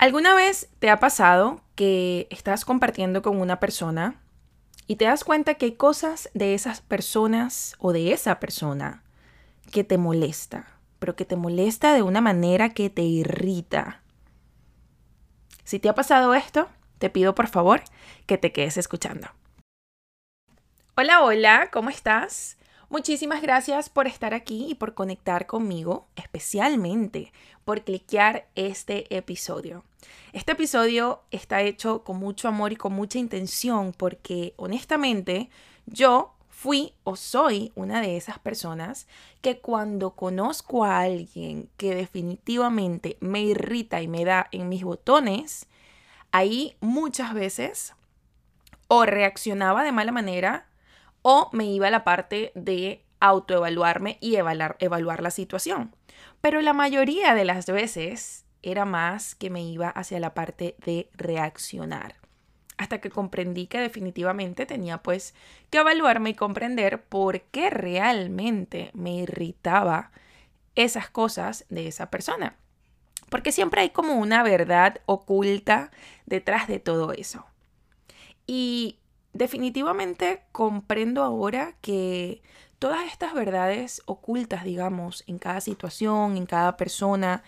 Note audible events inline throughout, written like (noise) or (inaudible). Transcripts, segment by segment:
¿Alguna vez te ha pasado que estás compartiendo con una persona y te das cuenta que hay cosas de esas personas o de esa persona que te molesta, pero que te molesta de una manera que te irrita? Si te ha pasado esto, te pido por favor que te quedes escuchando. Hola, hola, ¿cómo estás? Muchísimas gracias por estar aquí y por conectar conmigo, especialmente por cliquear este episodio. Este episodio está hecho con mucho amor y con mucha intención porque honestamente yo fui o soy una de esas personas que cuando conozco a alguien que definitivamente me irrita y me da en mis botones, ahí muchas veces o reaccionaba de mala manera o me iba a la parte de autoevaluarme y evaluar, evaluar la situación. Pero la mayoría de las veces era más que me iba hacia la parte de reaccionar. Hasta que comprendí que definitivamente tenía pues que evaluarme y comprender por qué realmente me irritaba esas cosas de esa persona. Porque siempre hay como una verdad oculta detrás de todo eso. Y definitivamente comprendo ahora que todas estas verdades ocultas, digamos, en cada situación, en cada persona,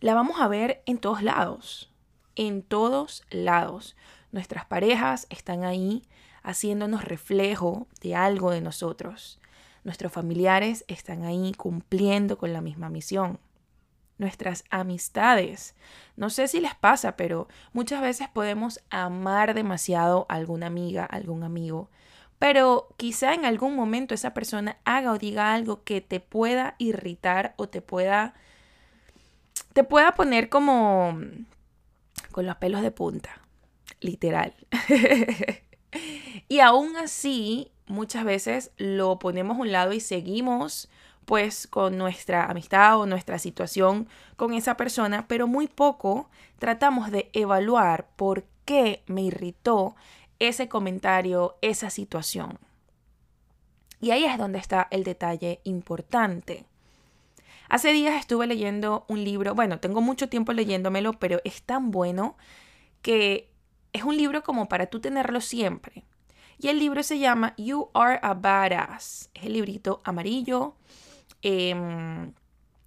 la vamos a ver en todos lados, en todos lados. Nuestras parejas están ahí haciéndonos reflejo de algo de nosotros. Nuestros familiares están ahí cumpliendo con la misma misión nuestras amistades. No sé si les pasa, pero muchas veces podemos amar demasiado a alguna amiga, algún amigo, pero quizá en algún momento esa persona haga o diga algo que te pueda irritar o te pueda te pueda poner como con los pelos de punta, literal. (laughs) y aún así, muchas veces lo ponemos a un lado y seguimos pues con nuestra amistad o nuestra situación con esa persona, pero muy poco tratamos de evaluar por qué me irritó ese comentario, esa situación. Y ahí es donde está el detalle importante. Hace días estuve leyendo un libro, bueno, tengo mucho tiempo leyéndomelo, pero es tan bueno que es un libro como para tú tenerlo siempre. Y el libro se llama You Are a Badass. Es el librito amarillo, Em,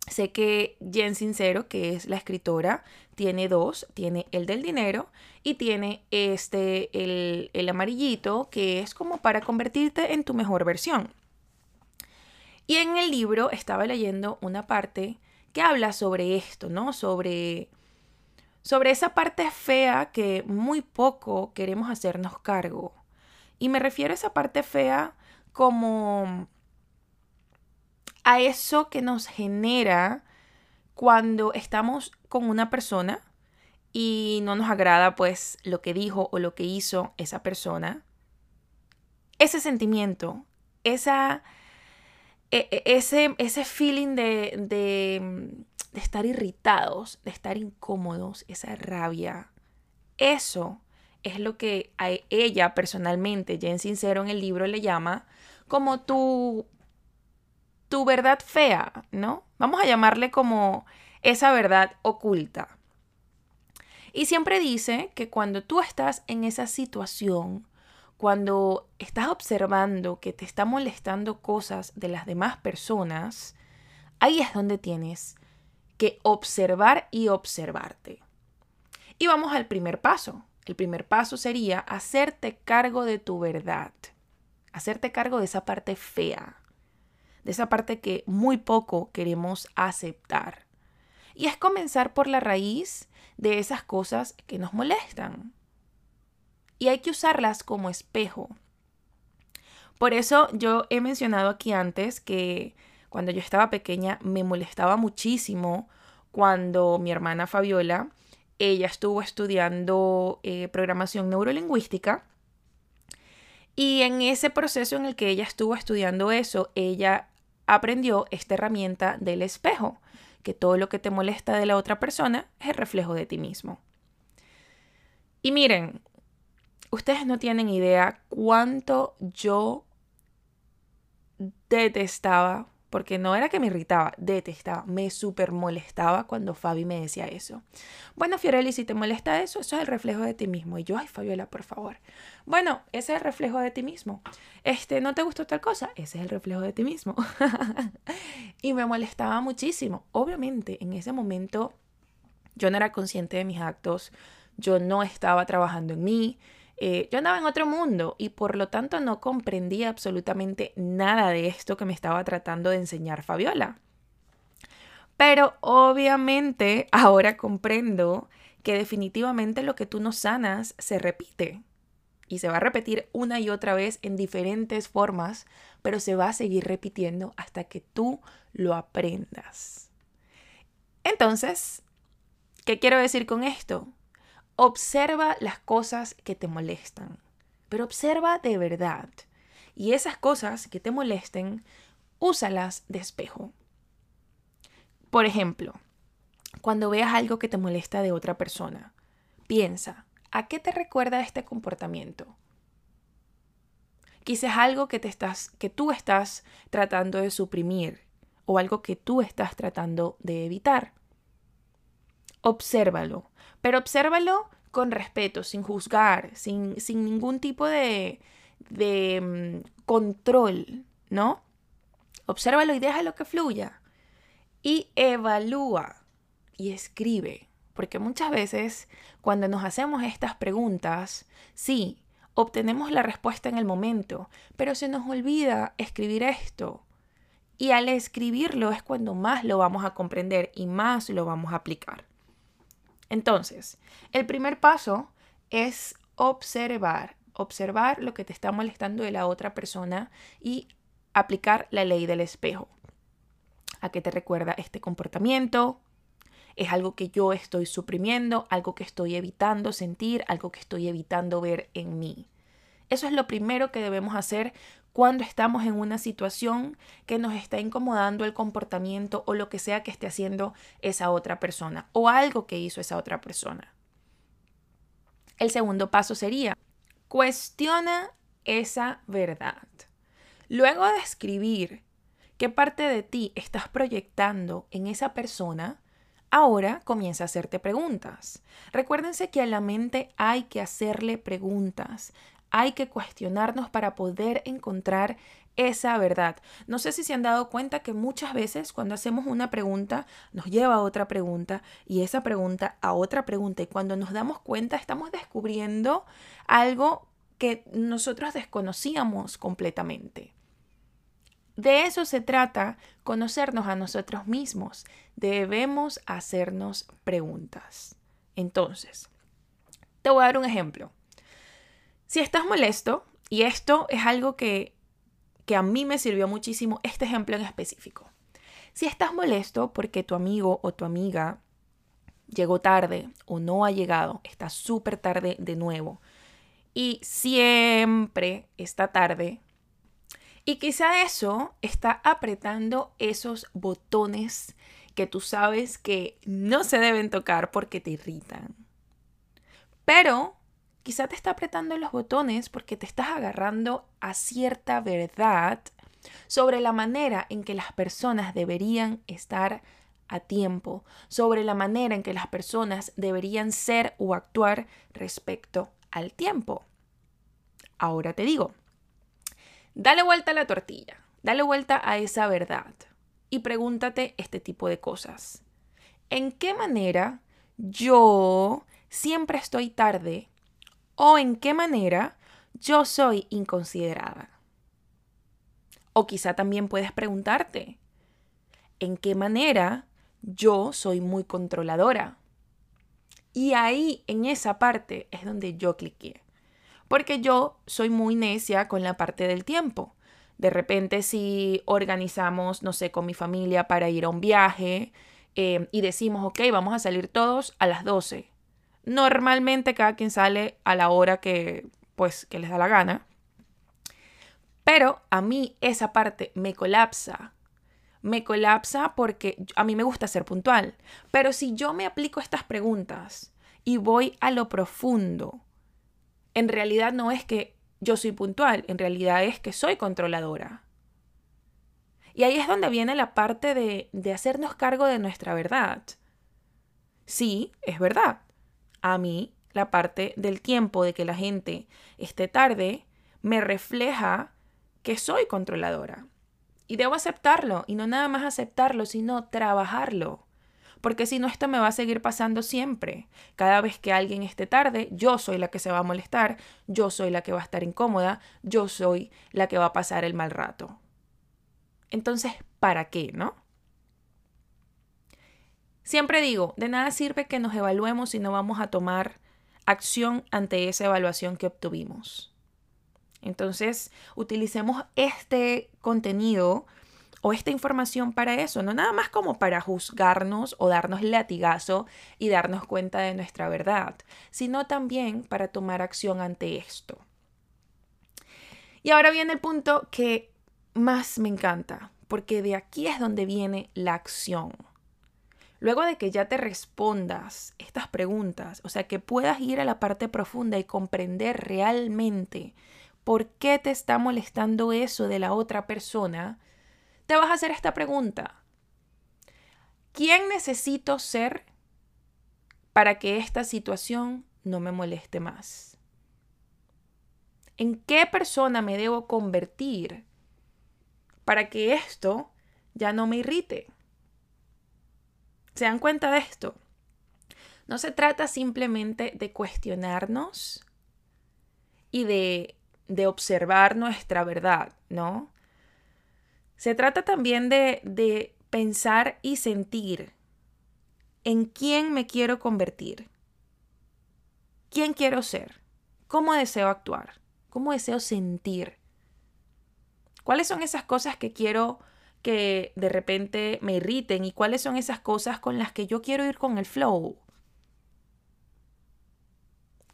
sé que Jen Sincero, que es la escritora, tiene dos, tiene el del dinero y tiene este, el, el amarillito, que es como para convertirte en tu mejor versión. Y en el libro estaba leyendo una parte que habla sobre esto, ¿no? Sobre, sobre esa parte fea que muy poco queremos hacernos cargo. Y me refiero a esa parte fea como a eso que nos genera cuando estamos con una persona y no nos agrada pues lo que dijo o lo que hizo esa persona. Ese sentimiento, esa, e, e, ese, ese feeling de, de, estar irritados, de estar incómodos, esa rabia, eso es lo que a ella personalmente, Jen Sincero en el libro le llama como tu tu verdad fea, ¿no? Vamos a llamarle como esa verdad oculta. Y siempre dice que cuando tú estás en esa situación, cuando estás observando que te está molestando cosas de las demás personas, ahí es donde tienes que observar y observarte. Y vamos al primer paso. El primer paso sería hacerte cargo de tu verdad, hacerte cargo de esa parte fea, de esa parte que muy poco queremos aceptar. Y es comenzar por la raíz de esas cosas que nos molestan. Y hay que usarlas como espejo. Por eso yo he mencionado aquí antes que cuando yo estaba pequeña me molestaba muchísimo cuando mi hermana Fabiola, ella estuvo estudiando eh, programación neurolingüística y en ese proceso en el que ella estuvo estudiando eso, ella aprendió esta herramienta del espejo, que todo lo que te molesta de la otra persona es reflejo de ti mismo. Y miren, ustedes no tienen idea cuánto yo detestaba porque no era que me irritaba, detestaba, me súper molestaba cuando Fabi me decía eso. Bueno, Fiorelli, si te molesta eso, eso es el reflejo de ti mismo. Y yo, ay, Fabiola, por favor. Bueno, ese es el reflejo de ti mismo. Este, ¿no te gustó tal cosa? Ese es el reflejo de ti mismo. (laughs) y me molestaba muchísimo. Obviamente, en ese momento yo no era consciente de mis actos, yo no estaba trabajando en mí, eh, yo andaba en otro mundo y por lo tanto no comprendía absolutamente nada de esto que me estaba tratando de enseñar Fabiola. Pero obviamente (laughs) ahora comprendo que definitivamente lo que tú no sanas se repite y se va a repetir una y otra vez en diferentes formas, pero se va a seguir repitiendo hasta que tú lo aprendas. Entonces, ¿qué quiero decir con esto? Observa las cosas que te molestan, pero observa de verdad. Y esas cosas que te molesten, úsalas de espejo. Por ejemplo, cuando veas algo que te molesta de otra persona, piensa, ¿a qué te recuerda este comportamiento? Quizás algo que, te estás, que tú estás tratando de suprimir o algo que tú estás tratando de evitar. Obsérvalo pero obsérvalo con respeto, sin juzgar, sin, ningún tipo de, de mm, control, ¿no? Obsérvalo y déjalo que fluya. Y evalúa y escribe. Porque muchas veces cuando nos hacemos estas preguntas, sí, obtenemos la respuesta en el momento, pero se nos olvida escribir esto. Y al escribirlo es cuando más lo vamos a comprender y más lo vamos a aplicar. Entonces, el primer paso es observar, observar lo que te está molestando de la otra persona y aplicar la ley del espejo. ¿A qué te recuerda este comportamiento? ¿Es algo que yo estoy suprimiendo, algo que estoy evitando sentir, algo que estoy evitando ver en mí? Eso es lo primero que debemos hacer cuando estamos en una situación que nos está incomodando el comportamiento o lo que sea que esté haciendo esa otra persona o algo que hizo esa otra persona. El segundo paso sería, cuestiona esa verdad. Luego de escribir qué parte de ti estás proyectando en esa persona, ahora comienza a hacerte preguntas. Recuérdense que a la mente hay que hacerle preguntas, hay que cuestionarnos para poder encontrar esa verdad. No sé si se han dado cuenta que muchas veces cuando hacemos una pregunta nos lleva a otra pregunta y esa pregunta a otra pregunta y cuando nos damos cuenta estamos descubriendo algo que nosotros desconocíamos completamente. De eso se trata, conocernos a nosotros mismos. Debemos hacernos preguntas. Entonces, te voy a dar un ejemplo. Si estás molesto, y esto es algo que, que a mí me sirvió muchísimo, este ejemplo en específico. Si estás molesto porque tu amigo o tu amiga llegó tarde o no ha llegado, está súper tarde de nuevo y siempre está tarde. Y quizá eso está apretando esos botones que tú sabes que no se deben tocar porque te irritan. Pero Quizá te está apretando los botones porque te estás agarrando a cierta verdad sobre la manera en que las personas deberían estar a tiempo, sobre la manera en que las personas deberían ser o actuar respecto al tiempo. Ahora te digo, dale vuelta a la tortilla, dale vuelta a esa verdad y pregúntate este tipo de cosas. ¿En qué manera yo siempre estoy tarde o en qué manera yo soy inconsiderada. O quizá también puedes preguntarte, ¿en qué manera yo soy muy controladora? Y ahí, en esa parte, es donde yo cliqué. Porque yo soy muy necia con la parte del tiempo. De repente, si organizamos, no sé, con mi familia para ir a un viaje eh, y decimos, ok, vamos a salir todos a las 12. Normalmente cada quien sale a la hora que pues que les da la gana. Pero a mí esa parte me colapsa. Me colapsa porque a mí me gusta ser puntual. Pero si yo me aplico estas preguntas y voy a lo profundo, en realidad no es que yo soy puntual, en realidad es que soy controladora. Y ahí es donde viene la parte de, de hacernos cargo de nuestra verdad. Sí, es verdad. A mí, la parte del tiempo de que la gente esté tarde me refleja que soy controladora. Y debo aceptarlo, y no nada más aceptarlo, sino trabajarlo. Porque si no, esto me va a seguir pasando siempre. Cada vez que alguien esté tarde, yo soy la que se va a molestar, yo soy la que va a estar incómoda, yo soy la que va a pasar el mal rato. Entonces, ¿para qué, no? Siempre digo, de nada sirve que nos evaluemos si no vamos a tomar acción ante esa evaluación que obtuvimos. Entonces, utilicemos este contenido o esta información para eso, no nada más como para juzgarnos o darnos latigazo y darnos cuenta de nuestra verdad, sino también para tomar acción ante esto. Y ahora viene el punto que más me encanta, porque de aquí es donde viene la acción. Luego de que ya te respondas estas preguntas, o sea, que puedas ir a la parte profunda y comprender realmente por qué te está molestando eso de la otra persona, te vas a hacer esta pregunta. ¿Quién necesito ser para que esta situación no me moleste más? ¿En qué persona me debo convertir para que esto ya no me irrite? ¿Se dan cuenta de esto? No se trata simplemente de cuestionarnos y de, de observar nuestra verdad, ¿no? Se trata también de, de pensar y sentir en quién me quiero convertir, quién quiero ser, cómo deseo actuar, cómo deseo sentir, cuáles son esas cosas que quiero que de repente me irriten y cuáles son esas cosas con las que yo quiero ir con el flow.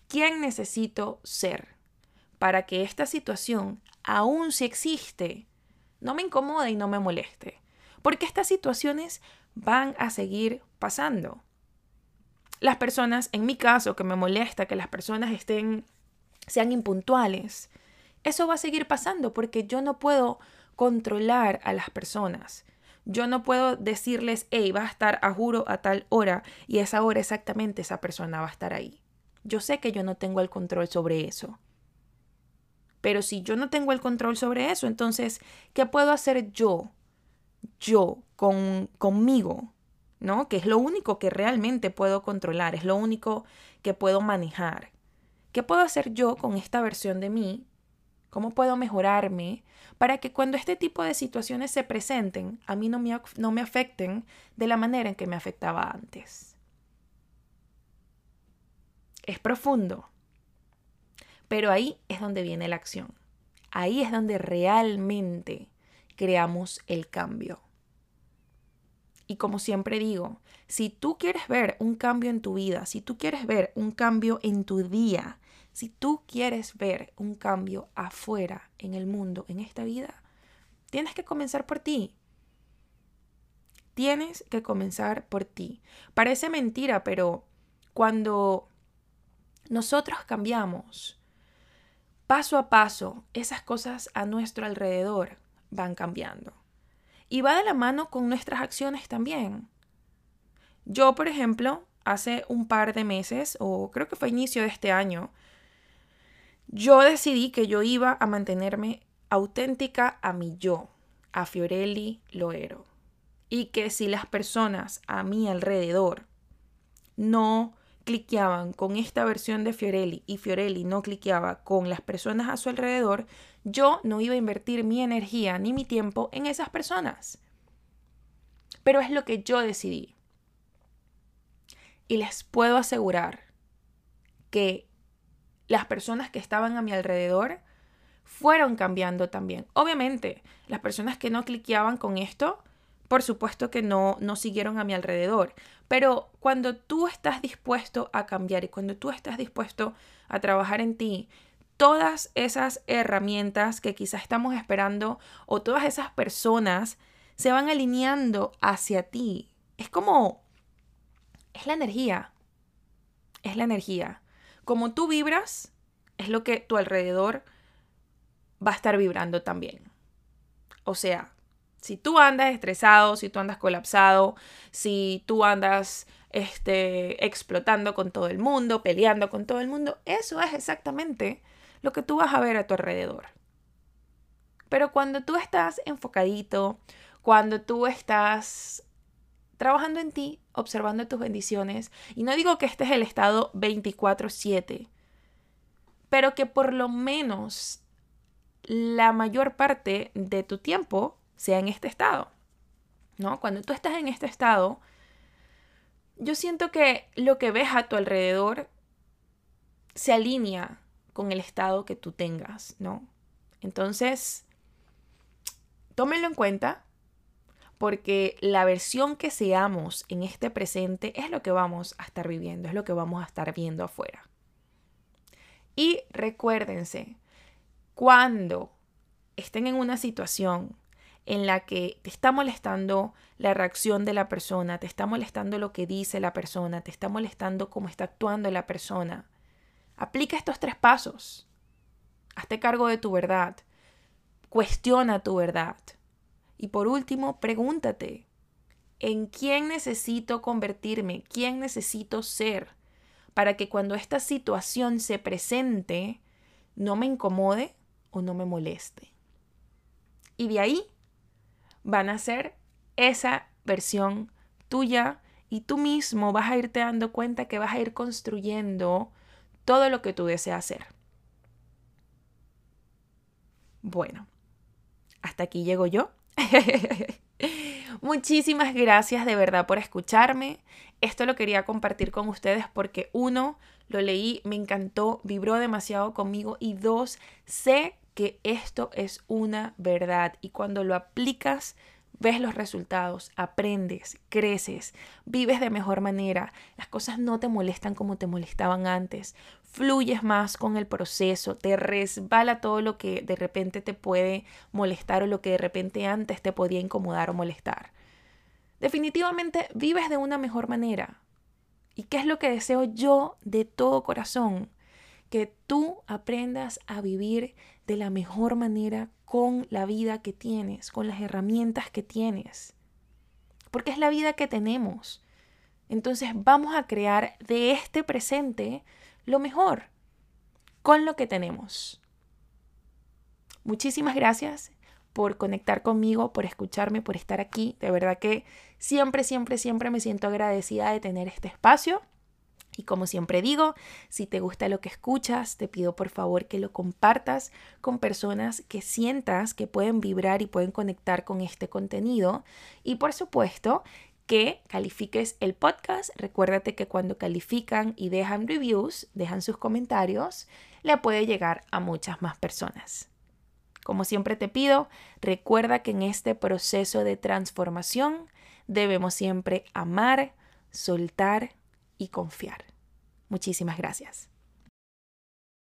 ¿Quién necesito ser para que esta situación, aun si existe, no me incomode y no me moleste? Porque estas situaciones van a seguir pasando. Las personas, en mi caso, que me molesta que las personas estén, sean impuntuales, eso va a seguir pasando porque yo no puedo controlar a las personas. Yo no puedo decirles, hey, va a estar a juro a tal hora y esa hora exactamente esa persona va a estar ahí. Yo sé que yo no tengo el control sobre eso. Pero si yo no tengo el control sobre eso, entonces, ¿qué puedo hacer yo? Yo, con, conmigo, ¿no? Que es lo único que realmente puedo controlar, es lo único que puedo manejar. ¿Qué puedo hacer yo con esta versión de mí ¿Cómo puedo mejorarme para que cuando este tipo de situaciones se presenten, a mí no me, no me afecten de la manera en que me afectaba antes? Es profundo, pero ahí es donde viene la acción. Ahí es donde realmente creamos el cambio. Y como siempre digo, si tú quieres ver un cambio en tu vida, si tú quieres ver un cambio en tu día, si tú quieres ver un cambio afuera, en el mundo, en esta vida, tienes que comenzar por ti. Tienes que comenzar por ti. Parece mentira, pero cuando nosotros cambiamos, paso a paso, esas cosas a nuestro alrededor van cambiando. Y va de la mano con nuestras acciones también. Yo, por ejemplo, hace un par de meses, o creo que fue inicio de este año, yo decidí que yo iba a mantenerme auténtica a mi yo, a Fiorelli Loero. Y que si las personas a mi alrededor no cliqueaban con esta versión de Fiorelli y Fiorelli no cliqueaba con las personas a su alrededor, yo no iba a invertir mi energía ni mi tiempo en esas personas. Pero es lo que yo decidí. Y les puedo asegurar que las personas que estaban a mi alrededor fueron cambiando también. Obviamente, las personas que no cliqueaban con esto, por supuesto que no, no siguieron a mi alrededor. Pero cuando tú estás dispuesto a cambiar y cuando tú estás dispuesto a trabajar en ti, todas esas herramientas que quizás estamos esperando o todas esas personas se van alineando hacia ti. Es como, es la energía. Es la energía como tú vibras, es lo que tu alrededor va a estar vibrando también. O sea, Si tú andas estresado, si tú andas colapsado, si tú andas este, explotando con todo el mundo, peleando con todo el mundo, eso es exactamente lo que tú vas a ver a tu alrededor. Pero cuando tú estás enfocadito, cuando tú estás trabajando en ti, observando tus bendiciones, y no digo que este es el estado 24/7, pero que por lo menos la mayor parte de tu tiempo sea en este estado. ¿No? Cuando tú estás en este estado, yo siento que lo que ves a tu alrededor se alinea con el estado que tú tengas, ¿no? Entonces, tómenlo en cuenta porque la versión que seamos en este presente es lo que vamos a estar viviendo, es lo que vamos a estar viendo afuera. Y recuérdense, cuando estén en una situación en la que te está molestando la reacción de la persona, te está molestando lo que dice la persona, te está molestando cómo está actuando la persona, aplica estos tres pasos. Hazte cargo de tu verdad. Cuestiona tu verdad. Y por último, pregúntate, ¿en quién necesito convertirme? ¿Quién necesito ser? Para que cuando esta situación se presente, no me incomode o no me moleste. Y de ahí van a ser esa versión tuya y tú mismo vas a irte dando cuenta que vas a ir construyendo todo lo que tú deseas hacer. Bueno, hasta aquí llego yo. (laughs) Muchísimas gracias de verdad por escucharme. Esto lo quería compartir con ustedes porque uno, lo leí, me encantó, vibró demasiado conmigo y dos, sé que esto es una verdad y cuando lo aplicas ves los resultados, aprendes, creces, vives de mejor manera, las cosas no te molestan como te molestaban antes, fluyes más con el proceso, te resbala todo lo que de repente te puede molestar o lo que de repente antes te podía incomodar o molestar. Definitivamente vives de una mejor manera. ¿Y qué es lo que deseo yo de todo corazón? Que tú aprendas a vivir de la mejor manera con la vida que tienes, con las herramientas que tienes. Porque es la vida que tenemos. Entonces vamos a crear de este presente lo mejor con lo que tenemos. Muchísimas gracias por conectar conmigo, por escucharme, por estar aquí. De verdad que siempre, siempre, siempre me siento agradecida de tener este espacio. Y como siempre digo, si te gusta lo que escuchas, te pido por favor que lo compartas con personas que sientas que pueden vibrar y pueden conectar con este contenido. Y por supuesto, que califiques el podcast. Recuérdate que cuando califican y dejan reviews, dejan sus comentarios, le puede llegar a muchas más personas. Como siempre te pido, recuerda que en este proceso de transformación debemos siempre amar, soltar y confiar. Muchísimas gracias.